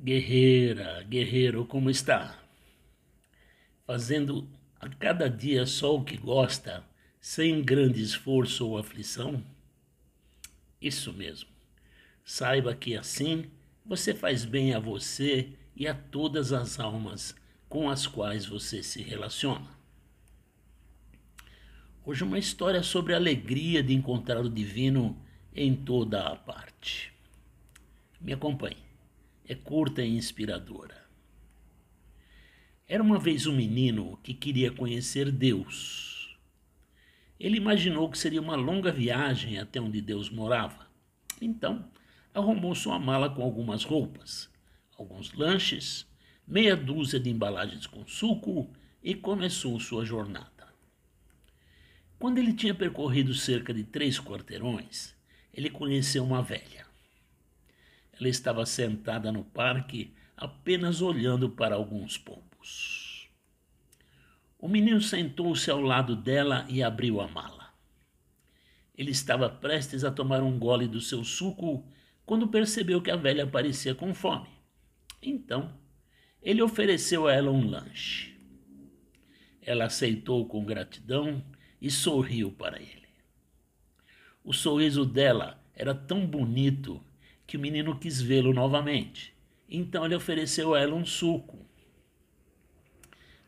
Guerreira, guerreiro, como está? Fazendo a cada dia só o que gosta, sem grande esforço ou aflição? Isso mesmo. Saiba que assim você faz bem a você e a todas as almas com as quais você se relaciona. Hoje uma história sobre a alegria de encontrar o divino em toda a parte. Me acompanhe é curta e inspiradora. Era uma vez um menino que queria conhecer Deus. Ele imaginou que seria uma longa viagem até onde Deus morava. Então, arrumou sua mala com algumas roupas, alguns lanches, meia dúzia de embalagens com suco e começou sua jornada. Quando ele tinha percorrido cerca de três quarteirões, ele conheceu uma velha. Ela estava sentada no parque, apenas olhando para alguns pombos. O menino sentou-se ao lado dela e abriu a mala. Ele estava prestes a tomar um gole do seu suco quando percebeu que a velha parecia com fome. Então, ele ofereceu a ela um lanche. Ela aceitou com gratidão e sorriu para ele. O sorriso dela era tão bonito que o menino quis vê-lo novamente. Então ele ofereceu a ela um suco.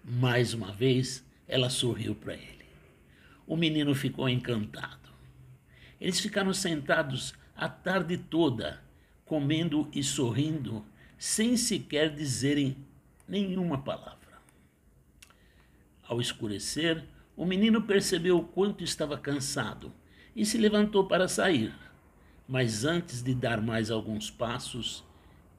Mais uma vez, ela sorriu para ele. O menino ficou encantado. Eles ficaram sentados a tarde toda, comendo e sorrindo, sem sequer dizerem nenhuma palavra. Ao escurecer, o menino percebeu o quanto estava cansado e se levantou para sair. Mas antes de dar mais alguns passos,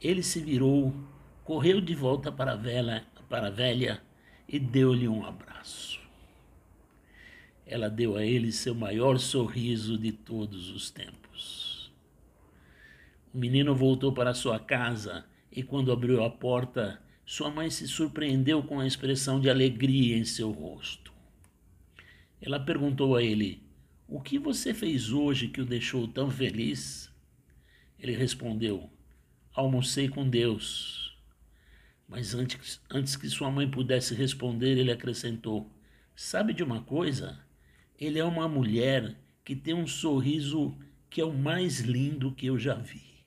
ele se virou, correu de volta para a velha, para a velha e deu-lhe um abraço. Ela deu a ele seu maior sorriso de todos os tempos. O menino voltou para sua casa e, quando abriu a porta, sua mãe se surpreendeu com a expressão de alegria em seu rosto. Ela perguntou a ele: o que você fez hoje que o deixou tão feliz? Ele respondeu: Almocei com Deus. Mas antes, antes que sua mãe pudesse responder, ele acrescentou: Sabe de uma coisa? Ele é uma mulher que tem um sorriso que é o mais lindo que eu já vi.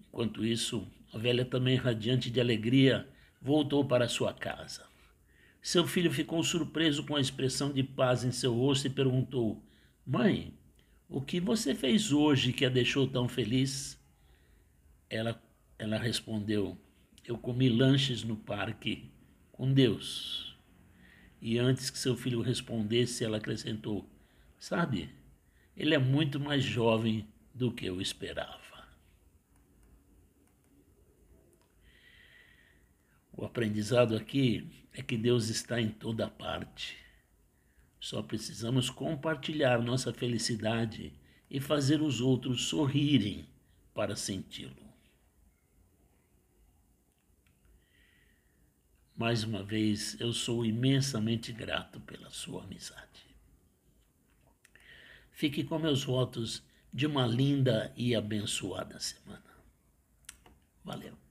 Enquanto isso, a velha, também radiante de alegria, voltou para sua casa. Seu filho ficou surpreso com a expressão de paz em seu rosto e perguntou: Mãe, o que você fez hoje que a deixou tão feliz? Ela, ela respondeu: Eu comi lanches no parque com Deus. E antes que seu filho respondesse, ela acrescentou: Sabe, ele é muito mais jovem do que eu esperava. O aprendizado aqui é que Deus está em toda parte. Só precisamos compartilhar nossa felicidade e fazer os outros sorrirem para senti-lo. Mais uma vez, eu sou imensamente grato pela sua amizade. Fique com meus votos de uma linda e abençoada semana. Valeu.